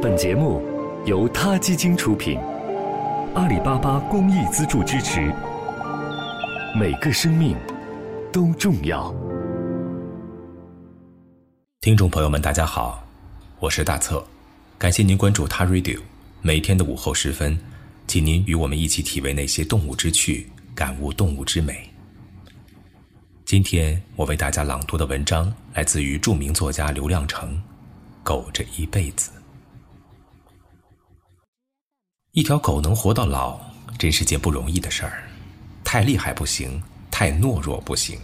本节目由他基金出品，阿里巴巴公益资助支持。每个生命都重要。听众朋友们，大家好，我是大策，感谢您关注他 Radio。每天的午后时分，请您与我们一起体味那些动物之趣，感悟动物之美。今天我为大家朗读的文章来自于著名作家刘亮程，《狗这一辈子》。一条狗能活到老，真是件不容易的事儿。太厉害不行，太懦弱不行，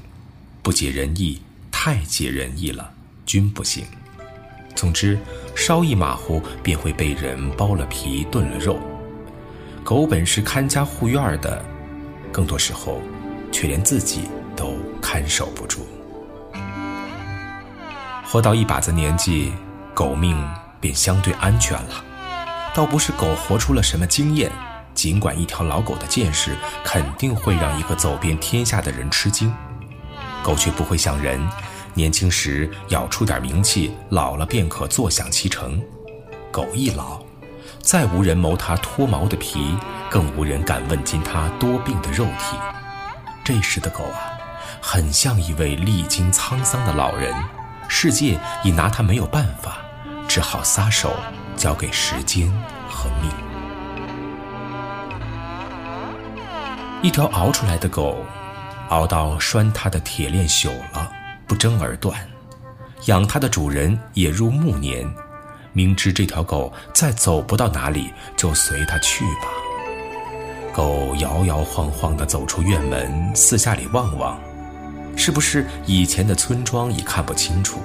不解人意，太解人意了，均不行。总之，稍一马虎，便会被人剥了皮、炖了肉。狗本是看家护院的，更多时候，却连自己都看守不住。活到一把子年纪，狗命便相对安全了。倒不是狗活出了什么经验，尽管一条老狗的见识肯定会让一个走遍天下的人吃惊，狗却不会像人，年轻时咬出点名气，老了便可坐享其成。狗一老，再无人谋它脱毛的皮，更无人敢问津它多病的肉体。这时的狗啊，很像一位历经沧桑的老人，世界已拿它没有办法，只好撒手。交给时间和命。一条熬出来的狗，熬到拴它的铁链朽了，不争而断；养它的主人也入暮年，明知这条狗再走不到哪里，就随它去吧。狗摇摇晃晃地走出院门，四下里望望，是不是以前的村庄已看不清楚？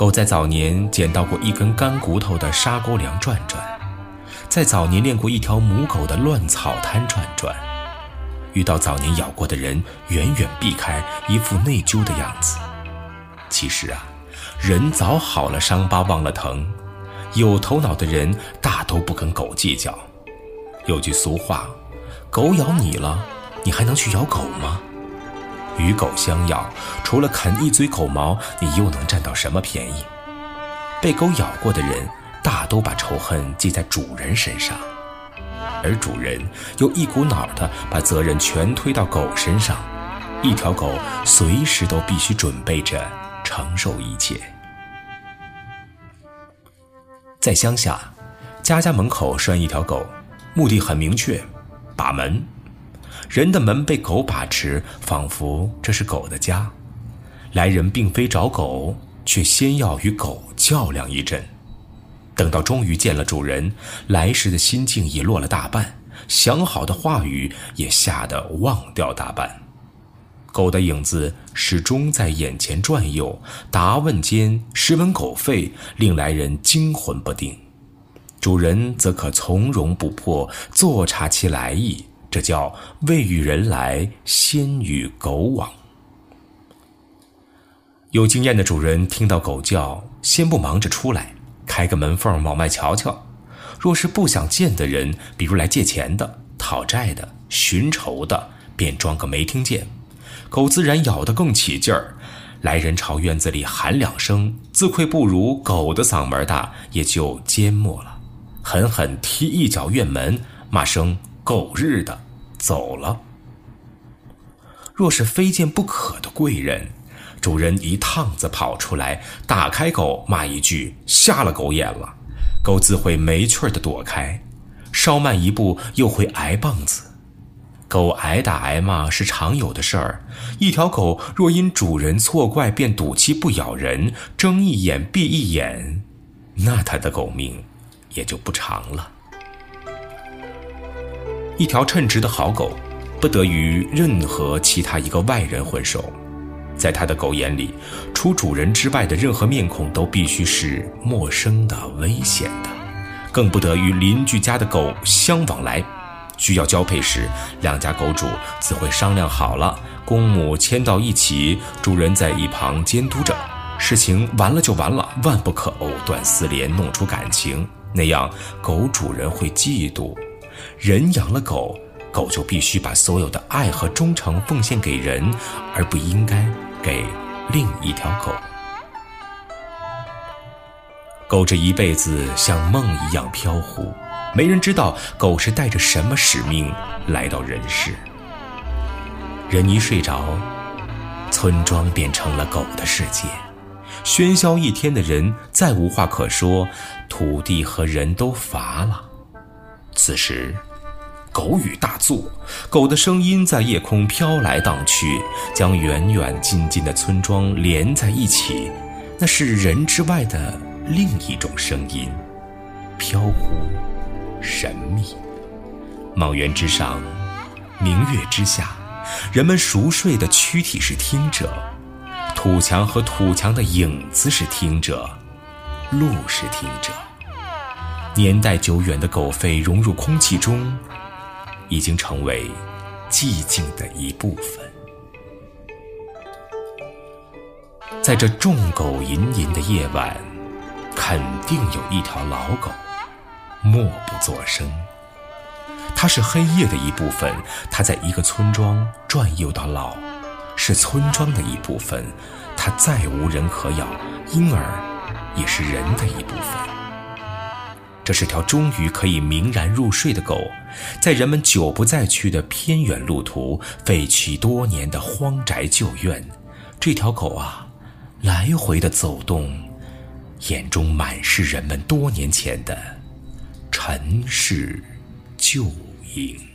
狗在早年捡到过一根干骨头的沙沟梁转转，在早年练过一条母狗的乱草滩转转，遇到早年咬过的人，远远避开，一副内疚的样子。其实啊，人早好了伤疤忘了疼，有头脑的人大都不跟狗计较。有句俗话，狗咬你了，你还能去咬狗吗？与狗相咬，除了啃一嘴狗毛，你又能占到什么便宜？被狗咬过的人，大都把仇恨记在主人身上，而主人又一股脑的把责任全推到狗身上。一条狗随时都必须准备着承受一切。在乡下，家家门口拴一条狗，目的很明确，把门。人的门被狗把持，仿佛这是狗的家。来人并非找狗，却先要与狗较量一阵。等到终于见了主人，来时的心境已落了大半，想好的话语也吓得忘掉大半。狗的影子始终在眼前转悠，答问间十闻狗吠，令来人惊魂不定。主人则可从容不迫，坐察其来意。这叫未与人来，先与狗往。有经验的主人听到狗叫，先不忙着出来，开个门缝往外瞧瞧。若是不想见的人，比如来借钱的、讨债的、寻仇的，便装个没听见。狗自然咬得更起劲儿。来人朝院子里喊两声，自愧不如狗的嗓门大，也就缄默了，狠狠踢一脚院门，骂声。狗日的，走了。若是非见不可的贵人，主人一趟子跑出来，打开狗，骂一句“瞎了狗眼了”，狗自会没趣儿的躲开，稍慢一步又会挨棒子。狗挨打挨骂是常有的事儿。一条狗若因主人错怪便赌气不咬人，睁一眼闭一眼，那它的狗命也就不长了。一条称职的好狗，不得与任何其他一个外人混熟。在他的狗眼里，除主人之外的任何面孔都必须是陌生的、危险的，更不得与邻居家的狗相往来。需要交配时，两家狗主自会商量好了，公母牵到一起，主人在一旁监督着。事情完了就完了，万不可藕断丝连，弄出感情，那样狗主人会嫉妒。人养了狗，狗就必须把所有的爱和忠诚奉献给人，而不应该给另一条狗。狗这一辈子像梦一样飘忽，没人知道狗是带着什么使命来到人世。人一睡着，村庄便成了狗的世界，喧嚣一天的人再无话可说，土地和人都乏了。此时，狗语大作，狗的声音在夜空飘来荡去，将远远近近的村庄连在一起。那是人之外的另一种声音，飘忽、神秘。莽原之上，明月之下，人们熟睡的躯体是听者，土墙和土墙的影子是听者，路是听者。年代久远的狗吠融入空气中，已经成为寂静的一部分。在这众狗吟吟的夜晚，肯定有一条老狗，默不作声。它是黑夜的一部分，它在一个村庄转悠到老，是村庄的一部分。它再无人可咬，因而也是人的一部分。这是条终于可以明然入睡的狗，在人们久不再去的偏远路途、废弃多年的荒宅旧院，这条狗啊。来回的走动，眼中满是人们多年前的尘世旧影。